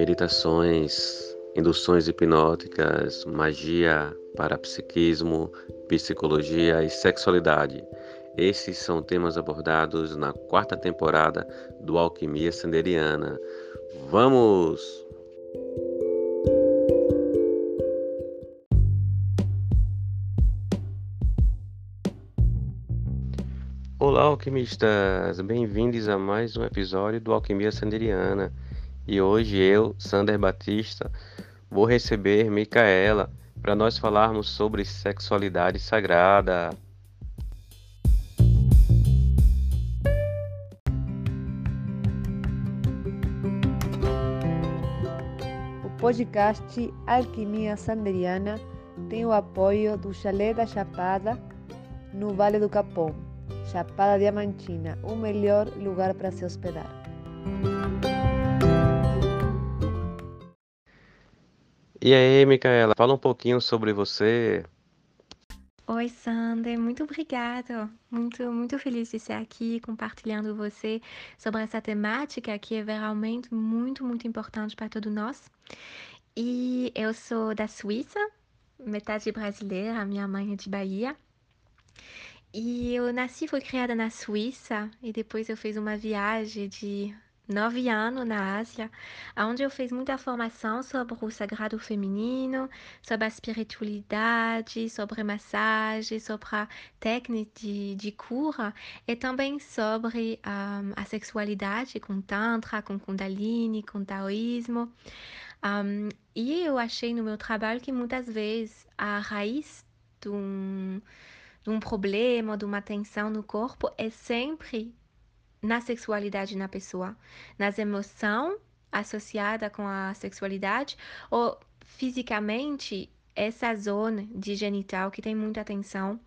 meditações, induções hipnóticas, magia, parapsiquismo, psicologia e sexualidade. Esses são temas abordados na quarta temporada do Alquimia Sanderiana. Vamos! Olá, alquimistas! Bem-vindos a mais um episódio do Alquimia Sanderiana. E hoje eu, Sander Batista, vou receber Micaela para nós falarmos sobre sexualidade sagrada. O podcast Alquimia Sanderiana tem o apoio do Chalé da Chapada, no Vale do Capão. Chapada Diamantina, o melhor lugar para se hospedar. E aí, Micaela, fala um pouquinho sobre você. Oi, Sander, muito obrigada. Muito, muito feliz de estar aqui compartilhando você sobre essa temática que é realmente muito, muito importante para todos nós. E eu sou da Suíça, metade brasileira, minha mãe é de Bahia. E eu nasci, fui criada na Suíça e depois eu fiz uma viagem de nove anos na Ásia, onde eu fiz muita formação sobre o sagrado feminino, sobre a espiritualidade, sobre massagem, sobre a técnica de, de cura e também sobre um, a sexualidade com Tantra, com Kundalini, com Taoísmo. Um, e eu achei no meu trabalho que muitas vezes a raiz de um, de um problema, de uma tensão no corpo é sempre na sexualidade na pessoa, nas emoções associadas com a sexualidade ou fisicamente essa zona de genital que tem muita atenção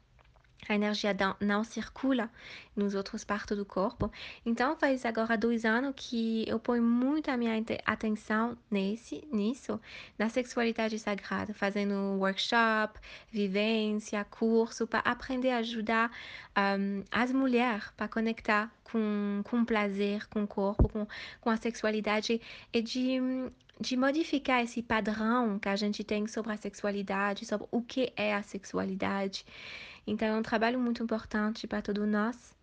a energia não circula nos outros partes do corpo. Então faz agora dois anos que eu ponho muito a minha atenção nesse, nisso, na sexualidade sagrada, fazendo workshop, vivência, curso, para aprender a ajudar um, as mulheres para conectar com, com prazer, com o corpo, com, com a sexualidade e de de modificar esse padrão que a gente tem sobre a sexualidade, sobre o que é a sexualidade. Então é um trabalho muito importante para todos nós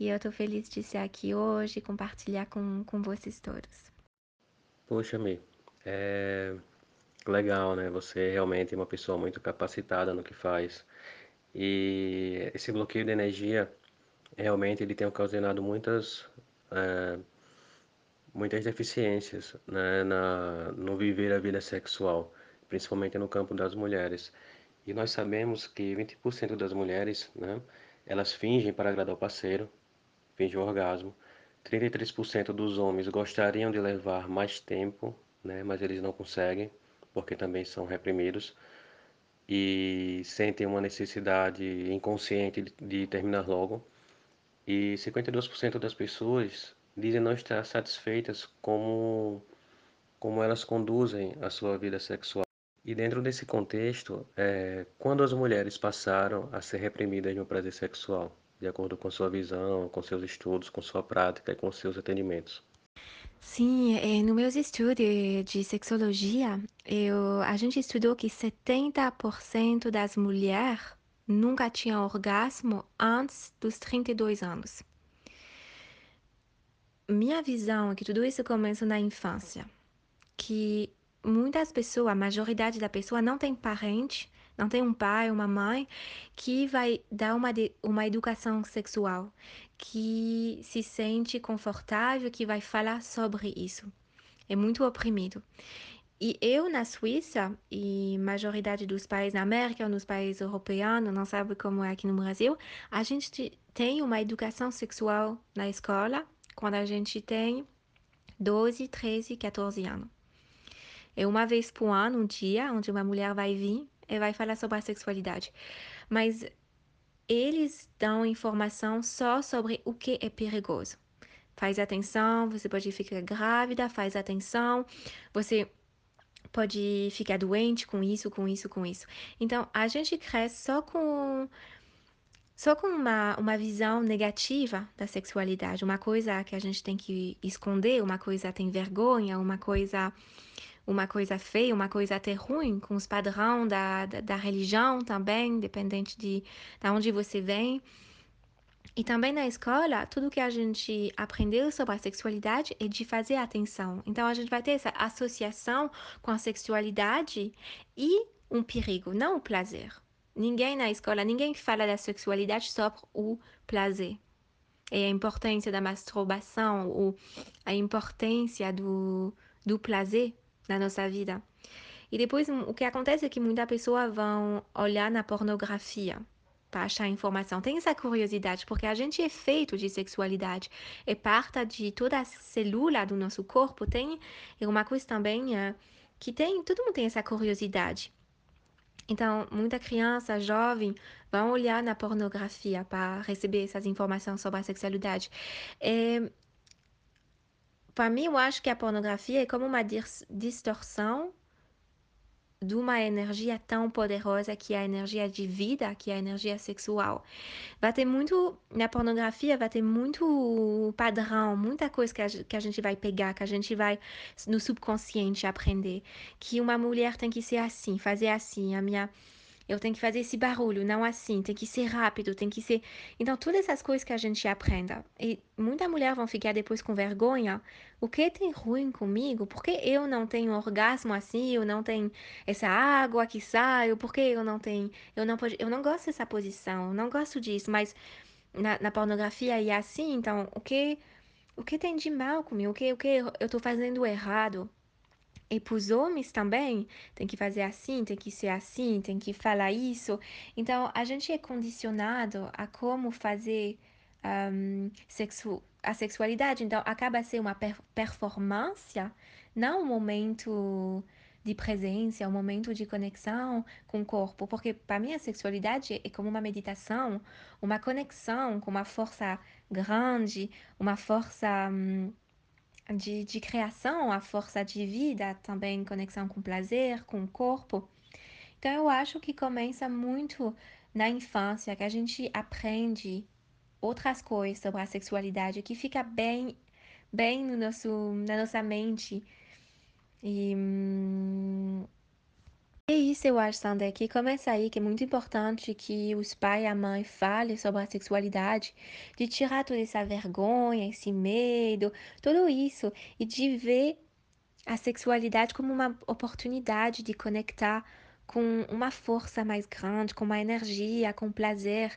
e eu estou feliz de estar aqui hoje e compartilhar com, com vocês todos. Poxa, Mi, é legal, né? Você realmente é uma pessoa muito capacitada no que faz. E esse bloqueio de energia, realmente, ele tem ocasionado muitas, é, muitas deficiências né? Na, no viver a vida sexual, principalmente no campo das mulheres. E nós sabemos que 20% das mulheres, né, elas fingem para agradar o parceiro, fingem o orgasmo. 33% dos homens gostariam de levar mais tempo, né, mas eles não conseguem, porque também são reprimidos e sentem uma necessidade inconsciente de terminar logo. E 52% das pessoas dizem não estar satisfeitas como como elas conduzem a sua vida sexual. E dentro desse contexto, é, quando as mulheres passaram a ser reprimidas no prazer sexual, de acordo com sua visão, com seus estudos, com sua prática e com seus atendimentos? Sim, é, no meus estudos de sexologia, eu, a gente estudou que 70% das mulheres nunca tinham orgasmo antes dos 32 anos. Minha visão é que tudo isso começa na infância, que muitas pessoas, a maioridade da pessoa não tem parente, não tem um pai, uma mãe que vai dar uma, uma educação sexual, que se sente confortável, que vai falar sobre isso. É muito oprimido. E eu na Suíça, e maioridade dos países na América, nos países europeus, não sabe como é aqui no Brasil, a gente tem uma educação sexual na escola quando a gente tem 12, 13, 14 anos. É uma vez por ano, um dia, onde uma mulher vai vir e vai falar sobre a sexualidade. Mas eles dão informação só sobre o que é perigoso. Faz atenção, você pode ficar grávida, faz atenção, você pode ficar doente com isso, com isso, com isso. Então, a gente cresce só com só com uma, uma visão negativa da sexualidade, uma coisa que a gente tem que esconder, uma coisa tem vergonha, uma coisa uma coisa feia, uma coisa até ruim, com os padrões da, da, da religião também, dependente de, de onde você vem. E também na escola, tudo que a gente aprendeu sobre a sexualidade é de fazer atenção. Então a gente vai ter essa associação com a sexualidade e um perigo, não o prazer. Ninguém na escola, ninguém fala da sexualidade sobre o prazer. E a importância da masturbação, ou a importância do, do prazer na nossa vida. E depois, o que acontece é que muitas pessoas vão olhar na pornografia para achar informação. Tem essa curiosidade, porque a gente é feito de sexualidade. É parte de toda a célula do nosso corpo. Tem é uma coisa também é, que tem, todo mundo tem essa curiosidade. Então, muita criança, jovem, vão olhar na pornografia para receber essas informações sobre a sexualidade. É, para mim, eu acho que a pornografia é como uma distorção de uma energia tão poderosa que é a energia de vida, que é a energia sexual. Vai ter muito, na pornografia, vai ter muito padrão, muita coisa que a, que a gente vai pegar, que a gente vai no subconsciente aprender. Que uma mulher tem que ser assim, fazer assim. A minha eu tenho que fazer esse barulho, não assim, tem que ser rápido, tem que ser. Então, todas essas coisas que a gente aprenda. E muita mulher vão ficar depois com vergonha. O que tem ruim comigo? Por que eu não tenho orgasmo assim? Eu não tenho essa água que sai? Por que eu não tenho. Eu não, eu não gosto dessa posição, eu não gosto disso, mas na, na pornografia é assim, então o que. O que tem de mal comigo? O que, o que eu estou fazendo errado? E para os homens também, tem que fazer assim, tem que ser assim, tem que falar isso. Então, a gente é condicionado a como fazer um, sexu a sexualidade. Então, acaba sendo uma per performance, não um momento de presença, um momento de conexão com o corpo. Porque, para mim, a sexualidade é como uma meditação, uma conexão com uma força grande, uma força. Um, de, de criação, a força de vida, também conexão com o prazer, com o corpo. Então eu acho que começa muito na infância, que a gente aprende outras coisas sobre a sexualidade, que fica bem, bem no nosso, na nossa mente. E hum, é isso eu acho, Sander, que começa aí, que é muito importante que os pais e a mãe falem sobre a sexualidade, de tirar toda essa vergonha, esse medo, tudo isso, e de ver a sexualidade como uma oportunidade de conectar com uma força mais grande, com uma energia, com prazer.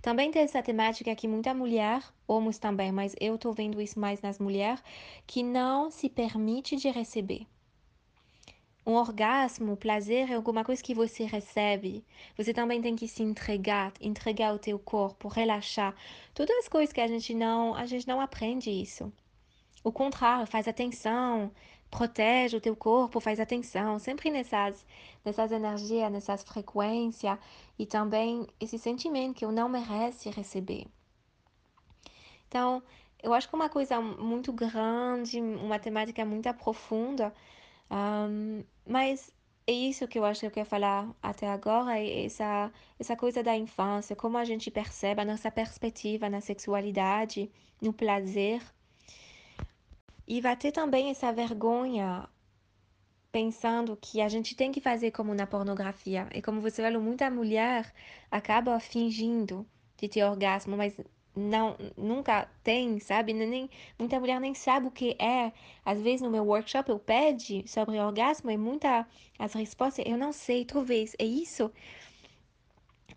Também tem essa temática que muita mulher, homens também, mas eu tô vendo isso mais nas mulheres, que não se permite de receber. Um orgasmo, prazer é alguma coisa que você recebe. Você também tem que se entregar, entregar o teu corpo, relaxar. Todas as coisas que a gente não, a gente não aprende isso. O contrário, faz atenção, protege o teu corpo, faz atenção, sempre nessas, nessas energias, nessas frequências e também esse sentimento que eu não merece receber. Então, eu acho que uma coisa muito grande, uma temática muito profunda um, mas é isso que eu acho que eu quero falar até agora, é essa, essa coisa da infância, como a gente percebe a nossa perspectiva na sexualidade, no prazer. E vai ter também essa vergonha pensando que a gente tem que fazer como na pornografia. E como você falou, muita mulher acaba fingindo de ter orgasmo, mas não nunca tem, sabe? Nem, muita mulher nem sabe o que é. Às vezes no meu workshop eu pede sobre orgasmo e muita as respostas eu não sei, talvez é isso.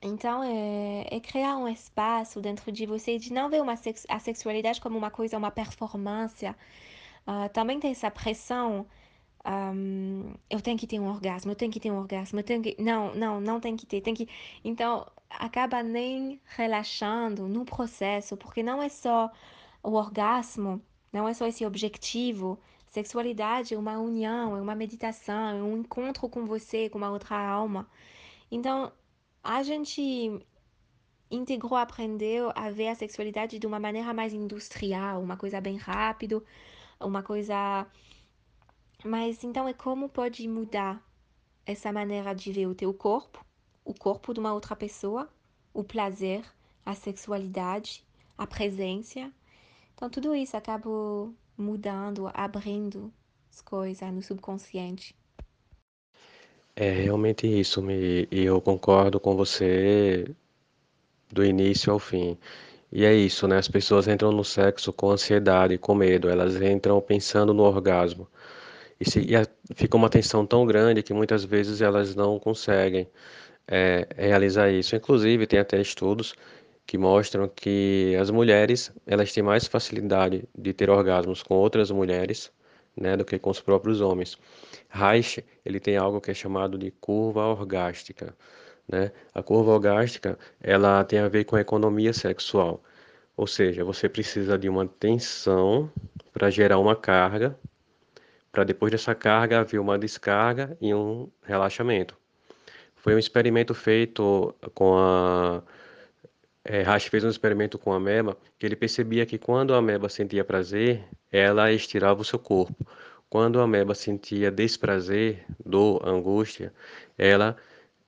Então é, é criar um espaço dentro de você de não ver uma sex, a sexualidade como uma coisa, uma performance. Uh, também tem essa pressão um, eu tenho que ter um orgasmo, eu tenho que ter um orgasmo, eu tenho que. Não, não, não tem que ter, tem que. Então, acaba nem relaxando no processo, porque não é só o orgasmo, não é só esse objetivo. Sexualidade é uma união, é uma meditação, é um encontro com você, com uma outra alma. Então, a gente integrou, aprendeu a ver a sexualidade de uma maneira mais industrial, uma coisa bem rápido, uma coisa mas então é como pode mudar essa maneira de ver o teu corpo, o corpo de uma outra pessoa, o prazer, a sexualidade, a presença. Então, tudo isso acaba mudando, abrindo as coisas no subconsciente. É realmente isso, e eu concordo com você do início ao fim. E é isso, né? As pessoas entram no sexo com ansiedade, com medo, elas entram pensando no orgasmo. E, se, e a, fica uma tensão tão grande que muitas vezes elas não conseguem é, realizar isso. Inclusive, tem até estudos que mostram que as mulheres elas têm mais facilidade de ter orgasmos com outras mulheres né, do que com os próprios homens. Reich ele tem algo que é chamado de curva orgástica. Né? A curva orgástica ela tem a ver com a economia sexual, ou seja, você precisa de uma tensão para gerar uma carga, para depois dessa carga haver uma descarga e um relaxamento. Foi um experimento feito com a é, fez um experimento com a ameba que ele percebia que quando a ameba sentia prazer, ela estirava o seu corpo. Quando a ameba sentia desprazer, dor, angústia, ela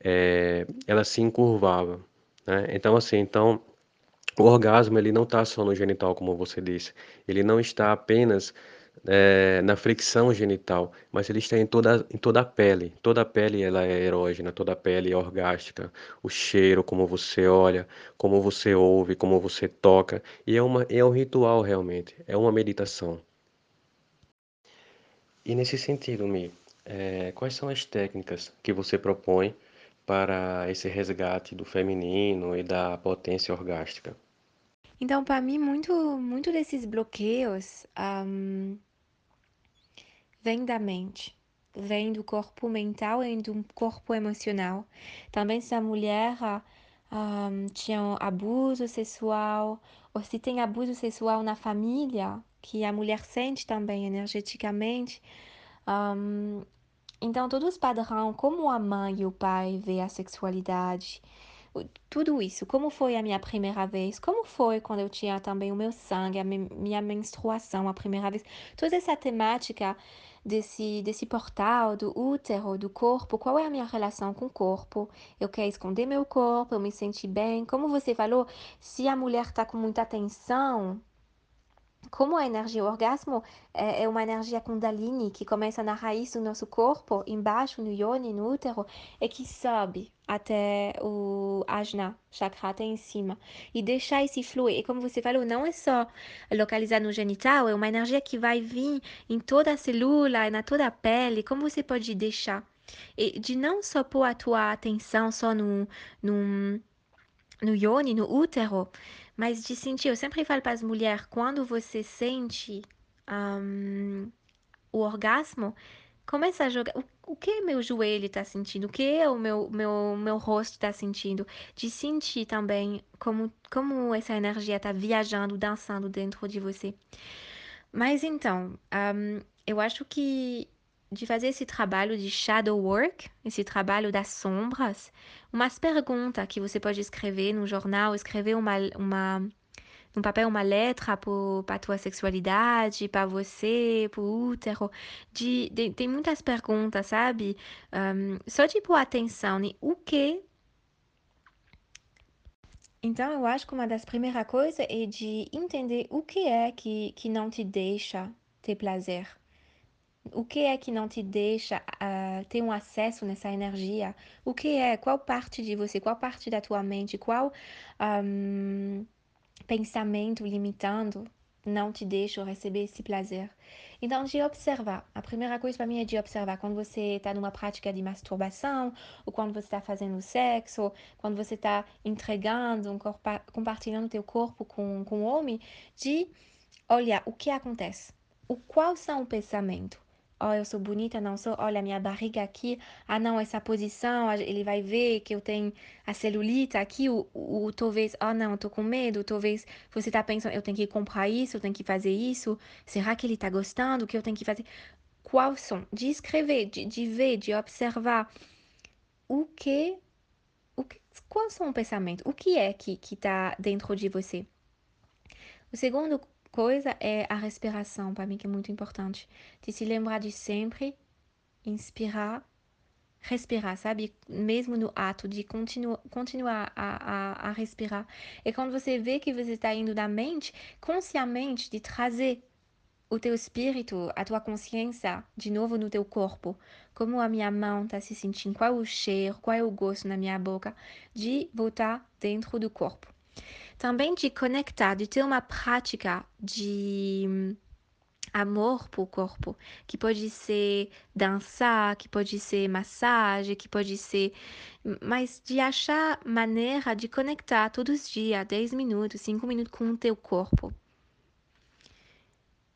é, ela se encurvava. Né? Então, assim, então, o orgasmo ele não está só no genital, como você disse. Ele não está apenas é, na fricção genital, mas ele está em toda, em toda a pele. Toda a pele ela é erógena, toda a pele é orgástica. O cheiro, como você olha, como você ouve, como você toca. E é, uma, é um ritual realmente, é uma meditação. E nesse sentido, Mi, é, quais são as técnicas que você propõe para esse resgate do feminino e da potência orgástica? Então, para mim, muito, muito desses bloqueios um, vem da mente, vem do corpo mental e do corpo emocional. Também se a mulher um, tinha abuso sexual, ou se tem abuso sexual na família, que a mulher sente também energeticamente, um, então, todos os padrões, como a mãe e o pai vê a sexualidade, tudo isso, como foi a minha primeira vez, como foi quando eu tinha também o meu sangue, a minha menstruação a primeira vez, toda essa temática desse, desse portal do útero, do corpo, qual é a minha relação com o corpo, eu quero esconder meu corpo, eu me senti bem, como você falou, se a mulher está com muita tensão, como a energia, o orgasmo é, é uma energia kundalini que começa na raiz do nosso corpo, embaixo, no yoni, no útero, e que sobe até o ajna, chakra até em cima. E deixar esse fluir. E como você falou, não é só localizar no genital, é uma energia que vai vir em toda a célula, na toda a pele. Como você pode deixar? E de não só pôr a tua atenção só no, no, no yoni, no útero, mas de sentir, eu sempre falo para as mulheres, quando você sente um, o orgasmo, começa a jogar. O, o que meu joelho está sentindo? O que o meu, meu, meu rosto está sentindo? De sentir também como, como essa energia está viajando, dançando dentro de você. Mas então, um, eu acho que de fazer esse trabalho de shadow work, esse trabalho das sombras, umas perguntas que você pode escrever no jornal, escrever uma, uma no papel uma letra para tua sexualidade, para você, para o útero. De, de, tem muitas perguntas, sabe? Um, só pôr atenção em o que. Então, eu acho que uma das primeiras coisas é de entender o que é que, que não te deixa ter prazer o que é que não te deixa uh, ter um acesso nessa energia? O que é? Qual parte de você? Qual parte da tua mente? Qual um, pensamento limitando não te deixa receber esse prazer? Então, de observar. A primeira coisa para mim é de observar quando você está numa prática de masturbação, ou quando você está fazendo sexo, quando você está entregando, um corpo, compartilhando teu corpo com, com o homem, de olhar o que acontece. O qual são o pensamento? Oh, eu sou bonita, não sou, olha, minha barriga aqui, ah, não, essa posição, ele vai ver que eu tenho a celulite aqui, o, talvez, oh, não, eu tô com medo, talvez você tá pensando, eu tenho que comprar isso, eu tenho que fazer isso, será que ele tá gostando, o que eu tenho que fazer? Qual são? De escrever, de, de ver, de observar o que, o que, quais são o pensamento, o que é que, que tá dentro de você? O segundo coisa é a respiração, para mim que é muito importante. De se lembrar de sempre inspirar, respirar, sabe? Mesmo no ato de continu continuar a, a, a respirar. E quando você vê que você está indo da mente, conscientemente de trazer o teu espírito, a tua consciência de novo no teu corpo. Como a minha mão está se sentindo, qual é o cheiro, qual é o gosto na minha boca, de voltar dentro do corpo. Também de conectar, de ter uma prática de amor por corpo, que pode ser dançar, que pode ser massagem, que pode ser. Mas de achar maneira de conectar todos os dias, 10 minutos, 5 minutos com o teu corpo.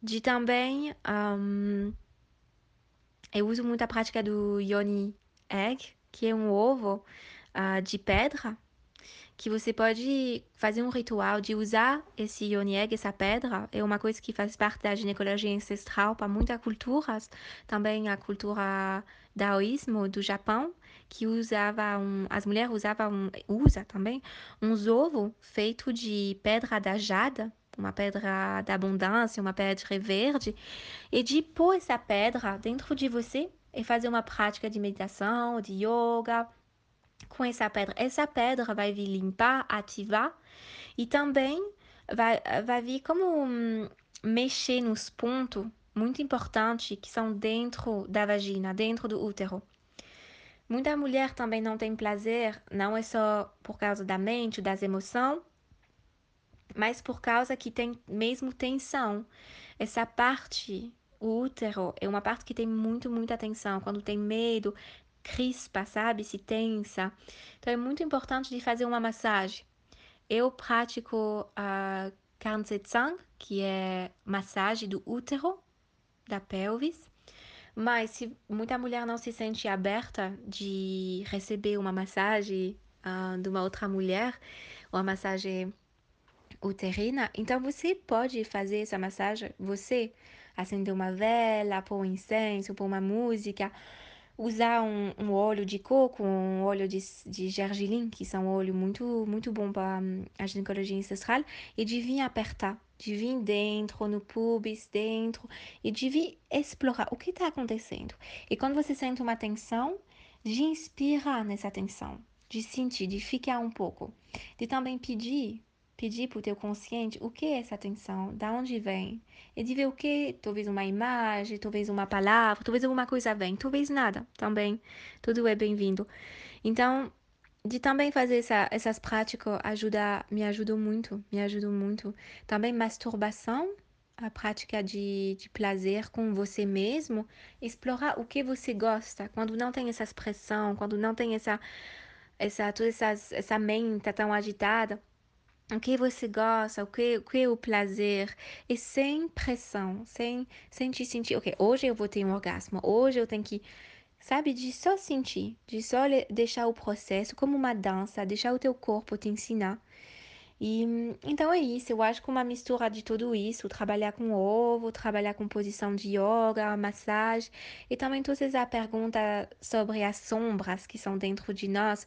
De também. Um, eu uso muito a prática do Yoni Egg, que é um ovo uh, de pedra que você pode fazer um ritual de usar esse Yoni Egg, essa pedra, é uma coisa que faz parte da ginecologia ancestral para muitas culturas, também a cultura daoísmo do Japão, que usava um, as mulheres usavam um, usa também uns ovos feitos de pedra da jada, uma pedra da abundância, uma pedra verde, e de pôr essa pedra dentro de você e fazer uma prática de meditação, de yoga, com essa pedra. Essa pedra vai vir limpar, ativar e também vai, vai vir como um, mexer nos pontos muito importantes que são dentro da vagina, dentro do útero. Muita mulher também não tem prazer, não é só por causa da mente, das emoções, mas por causa que tem mesmo tensão. Essa parte, o útero, é uma parte que tem muito, muita tensão. Quando tem medo, crispa, sabe? Se tensa. Então é muito importante de fazer uma massagem. Eu pratico a Kanzetsang, que é massagem do útero, da pelvis. Mas se muita mulher não se sente aberta de receber uma massagem uh, de uma outra mulher, uma massagem uterina, então você pode fazer essa massagem, você acender uma vela, pôr um incenso, pôr uma música, usar um, um óleo de coco, um óleo de, de gergelim, que são óleo muito, muito bom para um, a ginecologia ancestral, e de vir apertar, de vir dentro, no pubis, dentro, e de vir explorar o que está acontecendo. E quando você sente uma tensão, de inspirar nessa tensão, de sentir, de ficar um pouco, de também pedir pedir para o teu consciente o que é essa atenção, da onde vem, e de ver o que, talvez uma imagem, talvez uma palavra, talvez alguma coisa vem, talvez nada, também, tudo é bem-vindo. Então, de também fazer essa, essas práticas ajuda, me ajudou muito, me ajudou muito. Também masturbação, a prática de, de prazer com você mesmo, explorar o que você gosta, quando não tem essa expressão, quando não tem essa, essa, toda essa, essa mente tão agitada, o que você gosta, o que, o que é o prazer, e sem pressão, sem, sem te sentir, ok, hoje eu vou ter um orgasmo, hoje eu tenho que, sabe, de só sentir, de só deixar o processo como uma dança, deixar o teu corpo te ensinar. E então é isso, eu acho que uma mistura de tudo isso, trabalhar com ovo, trabalhar com posição de yoga, massagem, e também todas essa pergunta sobre as sombras que são dentro de nós,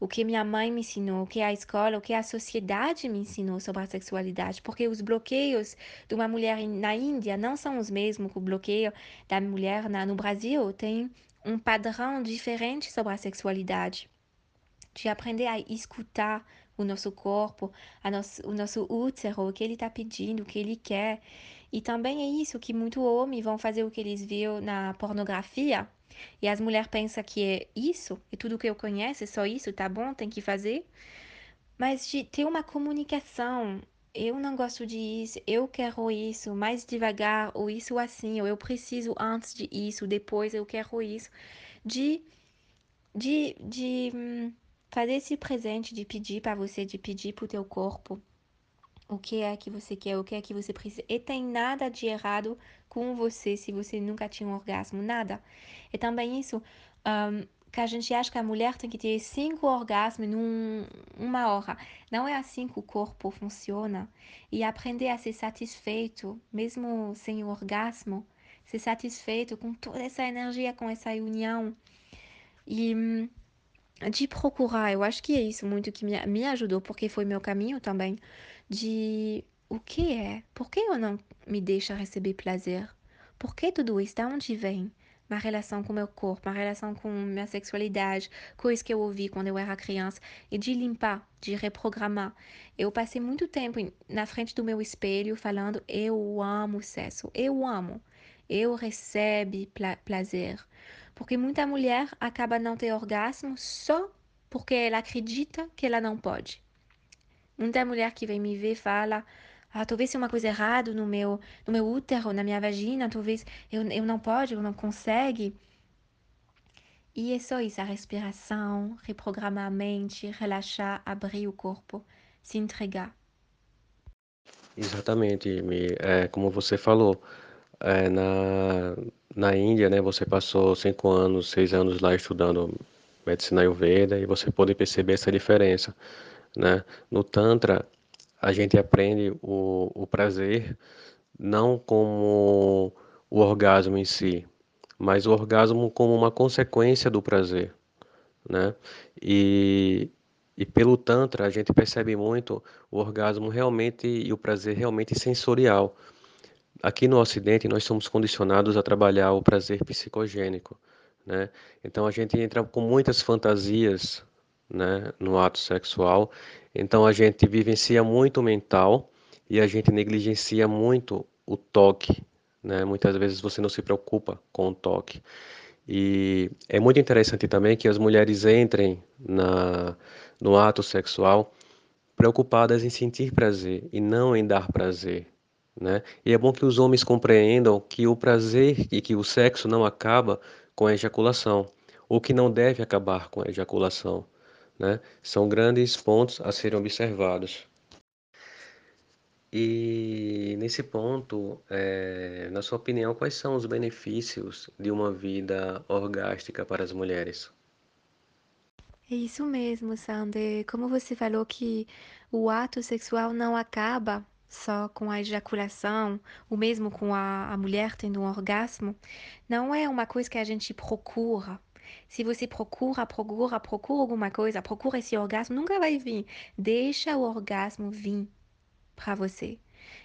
o que minha mãe me ensinou, o que a escola, o que a sociedade me ensinou sobre a sexualidade, porque os bloqueios de uma mulher na Índia não são os mesmos que o bloqueio da mulher na, no Brasil, tem um padrão diferente sobre a sexualidade. De aprender a escutar o nosso corpo, nosso, o nosso útero, o que ele está pedindo, o que ele quer. E também é isso que muito homens vão fazer o que eles viram na pornografia, e as mulheres pensam que é isso, é tudo que eu conheço, é só isso, tá bom, tem que fazer. Mas de ter uma comunicação, eu não gosto disso, eu quero isso, mais devagar, ou isso assim, ou eu preciso antes de isso, depois eu quero isso. De, de, de hum, fazer esse presente, de pedir para você, de pedir para o teu corpo o que é que você quer, o que é que você precisa. E tem nada de errado com você se você nunca tinha um orgasmo, nada. E também isso, um, que a gente acha que a mulher tem que ter cinco orgasmos em uma hora. Não é assim que o corpo funciona. E aprender a ser satisfeito, mesmo sem o orgasmo, ser satisfeito com toda essa energia, com essa união. E hum, de procurar, eu acho que é isso muito que me ajudou, porque foi meu caminho também, de o que é, por que eu não me deixo receber prazer? Por que tudo isso? De onde vem? minha relação com meu corpo, minha relação com minha sexualidade, coisas que eu ouvi quando eu era criança, e de limpar, de reprogramar. Eu passei muito tempo na frente do meu espelho falando: eu amo sexo, eu amo, eu recebo prazer. Porque muita mulher acaba não ter orgasmo só porque ela acredita que ela não pode. Muita mulher que vem me ver fala: ah, talvez seja uma coisa errada no meu, no meu útero, na minha vagina, talvez eu, eu não pode, eu não consegue. E é só isso, a respiração, reprogramar a mente, relaxar, abrir o corpo, se entregar. Exatamente, Mi. É, como você falou, é, na, na Índia, né, você passou cinco anos, seis anos lá estudando medicina ayurveda e você pode perceber essa diferença, né? No Tantra, a gente aprende o, o prazer não como o orgasmo em si, mas o orgasmo como uma consequência do prazer, né? E, e pelo Tantra a gente percebe muito o orgasmo realmente e o prazer realmente sensorial. Aqui no Ocidente nós somos condicionados a trabalhar o prazer psicogênico, né? Então a gente entra com muitas fantasias, né, no ato sexual então a gente vivencia muito o mental e a gente negligencia muito o toque, né? Muitas vezes você não se preocupa com o toque. E é muito interessante também que as mulheres entrem na, no ato sexual preocupadas em sentir prazer e não em dar prazer. Né? E é bom que os homens compreendam que o prazer e que o sexo não acaba com a ejaculação, ou que não deve acabar com a ejaculação né? São grandes pontos a serem observados. E nesse ponto, é, na sua opinião, quais são os benefícios de uma vida orgástica para as mulheres? É isso mesmo, Sander. Como você falou que o ato sexual não acaba só com a ejaculação, o mesmo com a, a mulher tendo um orgasmo, não é uma coisa que a gente procura, se você procura, procura, procura alguma coisa, procura esse orgasmo, nunca vai vir. Deixa o orgasmo vir para você.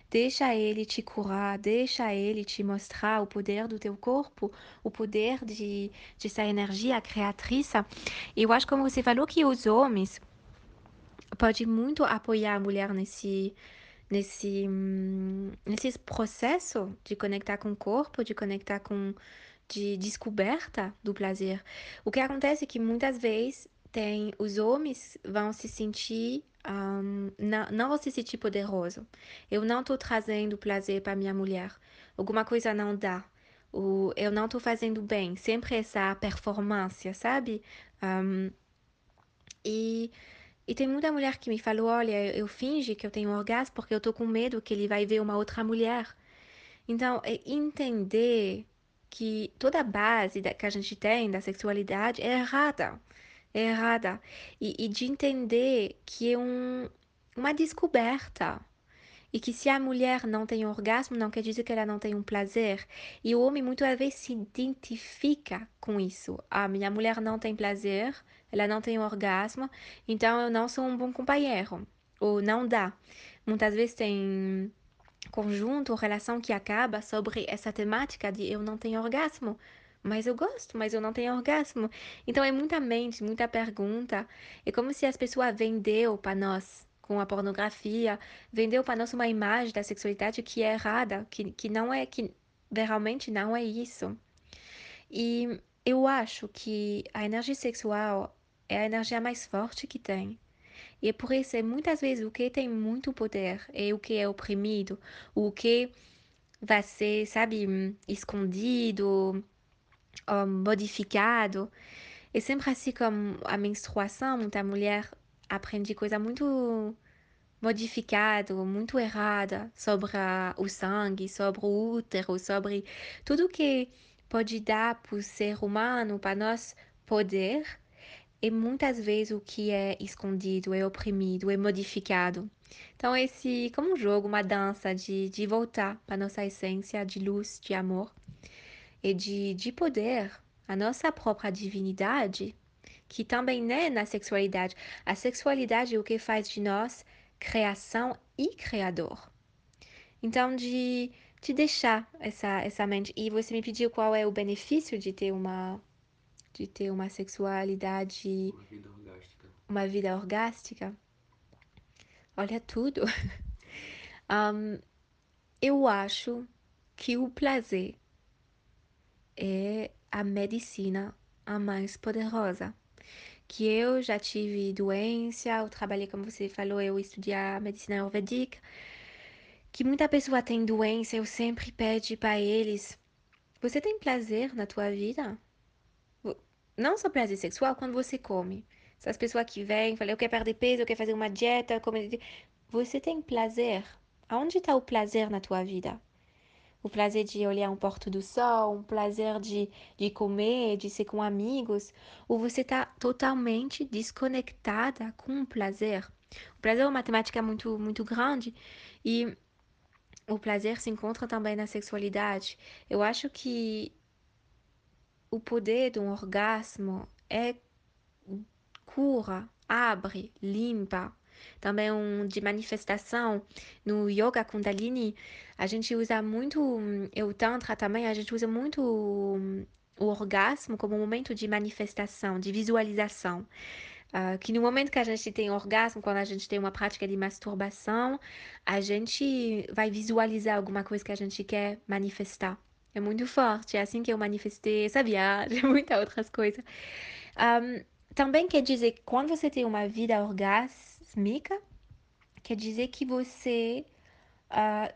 Deixa ele te curar, deixa ele te mostrar o poder do teu corpo, o poder de, de essa energia criatriz. Eu acho, como você falou, que os homens podem muito apoiar a mulher nesse, nesse, hum, nesse processo de conectar com o corpo, de conectar com de descoberta do prazer. O que acontece é que muitas vezes tem os homens vão se sentir um, não, não vão se sentir poderoso. Eu não estou trazendo prazer para minha mulher. Alguma coisa não dá. Eu não estou fazendo bem. Sempre essa performance, sabe? Um, e, e tem muita mulher que me falou: olha, eu finge que eu tenho orgasmo porque eu estou com medo que ele vai ver uma outra mulher. Então, é entender que toda a base da, que a gente tem da sexualidade é errada. É errada. E, e de entender que é um, uma descoberta. E que se a mulher não tem orgasmo, não quer dizer que ela não tem um prazer. E o homem muitas vezes se identifica com isso. A minha mulher não tem prazer, ela não tem orgasmo, então eu não sou um bom companheiro. Ou não dá. Muitas vezes tem conjunto ou relação que acaba sobre essa temática de eu não tenho orgasmo, mas eu gosto, mas eu não tenho orgasmo. Então é muita mente, muita pergunta. É como se as pessoas vendeu para nós com a pornografia, vendeu para nós uma imagem da sexualidade que é errada, que, que não é que realmente não é isso. E eu acho que a energia sexual é a energia mais forte que tem. E é por isso, muitas vezes, o que tem muito poder é o que é oprimido, o que vai ser, sabe, escondido, modificado. É sempre assim como a menstruação, muita mulher aprende coisa muito modificada, muito errada sobre o sangue, sobre o útero, sobre tudo que pode dar para o ser humano, para nós, poder e muitas vezes o que é escondido, é oprimido, é modificado. Então, esse, como um jogo, uma dança de, de voltar para nossa essência de luz, de amor e de, de poder, a nossa própria divindade, que também é na sexualidade. A sexualidade é o que faz de nós criação e criador. Então, de, de deixar essa, essa mente. E você me pediu qual é o benefício de ter uma, de ter uma sexualidade. Uma vida orgástica. Uma vida orgástica. Olha tudo. um, eu acho que o prazer é a medicina a mais poderosa. Que eu já tive doença, eu trabalhei, como você falou, eu estudei a medicina ayurvédica, que muita pessoa tem doença, eu sempre pede para eles, você tem prazer na tua vida? Não só prazer sexual, quando você come. Essas pessoas que vêm, falam, eu quero perder peso, eu quero fazer uma dieta, comer... você tem prazer? Aonde está o prazer na tua vida? o prazer de olhar um porto do sol, um prazer de, de comer, de ser com amigos, ou você está totalmente desconectada com o prazer. O prazer é uma matemática muito, muito grande e o prazer se encontra também na sexualidade. Eu acho que o poder de um orgasmo é cura, abre, limpa, também um de manifestação no yoga kundalini a gente usa muito o tantra também a gente usa muito o orgasmo como um momento de manifestação de visualização Uh, que no momento que a gente tem orgasmo, quando a gente tem uma prática de masturbação, a gente vai visualizar alguma coisa que a gente quer manifestar. É muito forte, é assim que eu manifestei essa viagem, muitas outras coisas. Um, também quer dizer que quando você tem uma vida orgásmica, quer dizer que você, uh,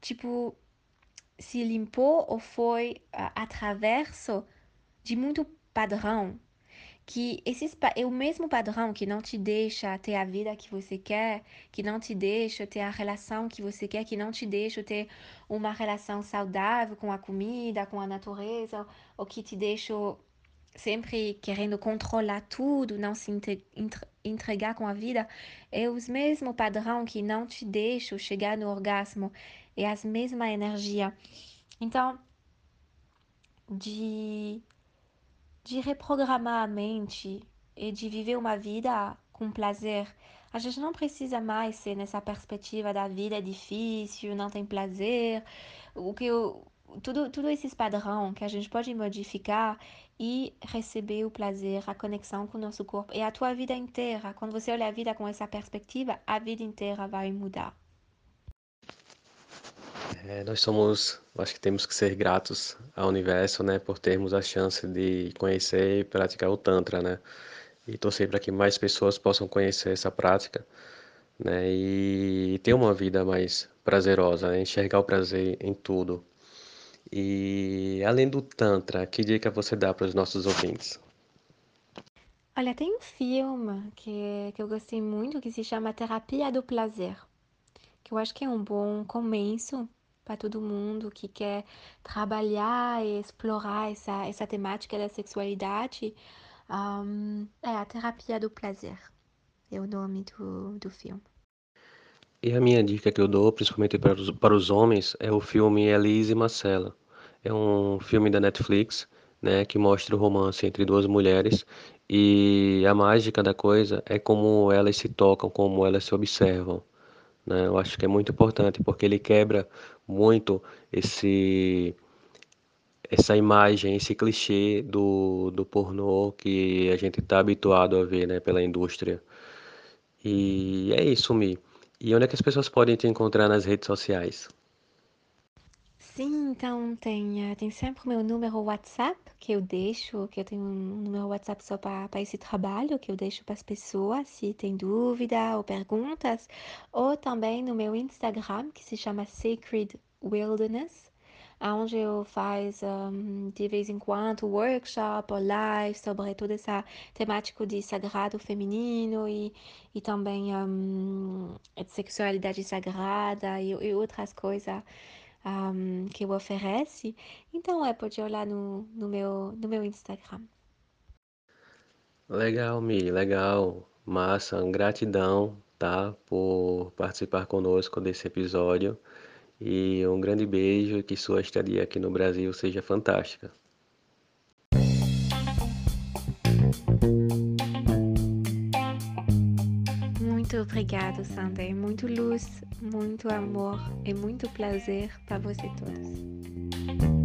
tipo, se limpou ou foi uh, através de muito padrão. Que esses, é o mesmo padrão que não te deixa ter a vida que você quer, que não te deixa ter a relação que você quer, que não te deixa ter uma relação saudável com a comida, com a natureza, ou que te deixa sempre querendo controlar tudo, não se entregar com a vida, é os mesmo padrão que não te deixam chegar no orgasmo, é a mesma energia. Então, de, de reprogramar a mente e de viver uma vida com prazer, a gente não precisa mais ser nessa perspectiva da vida é difícil, não tem prazer, o que eu, tudo, tudo esses padrão que a gente pode modificar e receber o prazer, a conexão com o nosso corpo. E a tua vida inteira, quando você olha a vida com essa perspectiva, a vida inteira vai mudar. É, nós somos, acho que temos que ser gratos ao universo, né, por termos a chance de conhecer e praticar o Tantra, né, e torcer para que mais pessoas possam conhecer essa prática, né, e ter uma vida mais prazerosa, né, enxergar o prazer em tudo, e além do Tantra, que dica você dá para os nossos ouvintes? Olha, tem um filme que, que eu gostei muito que se chama Terapia do Prazer, que eu acho que é um bom começo para todo mundo que quer trabalhar e explorar essa, essa temática da sexualidade. Um, é a Terapia do Prazer, é o nome do, do filme. E a minha dica que eu dou, principalmente para os, para os homens, é o filme Elise e Marcela. É um filme da Netflix, né, que mostra o romance entre duas mulheres e a mágica da coisa é como elas se tocam, como elas se observam. Né? Eu acho que é muito importante porque ele quebra muito esse essa imagem, esse clichê do, do pornô que a gente está habituado a ver né, pela indústria. E é isso, Mi. E onde é que as pessoas podem te encontrar nas redes sociais? Sim, então tem, eh, tem sempre o meu número WhatsApp que eu deixo, que eu tenho um número WhatsApp só para esse trabalho, que eu deixo para as pessoas se tem dúvida ou perguntas, ou também no meu Instagram, que se chama Sacred Wilderness, onde eu faço um, de vez em quando workshop ou live sobre toda essa temática de sagrado feminino e, e também um, de sexualidade sagrada e, e outras coisas um, que eu oferece. Então, é, pode olhar no, no, meu, no meu Instagram. Legal, Mi, legal. Massa, gratidão, tá, por participar conosco desse episódio. E um grande beijo e que sua estadia aqui no Brasil seja fantástica. Obrigado, Sander. Muito luz, muito amor e muito prazer para você todos.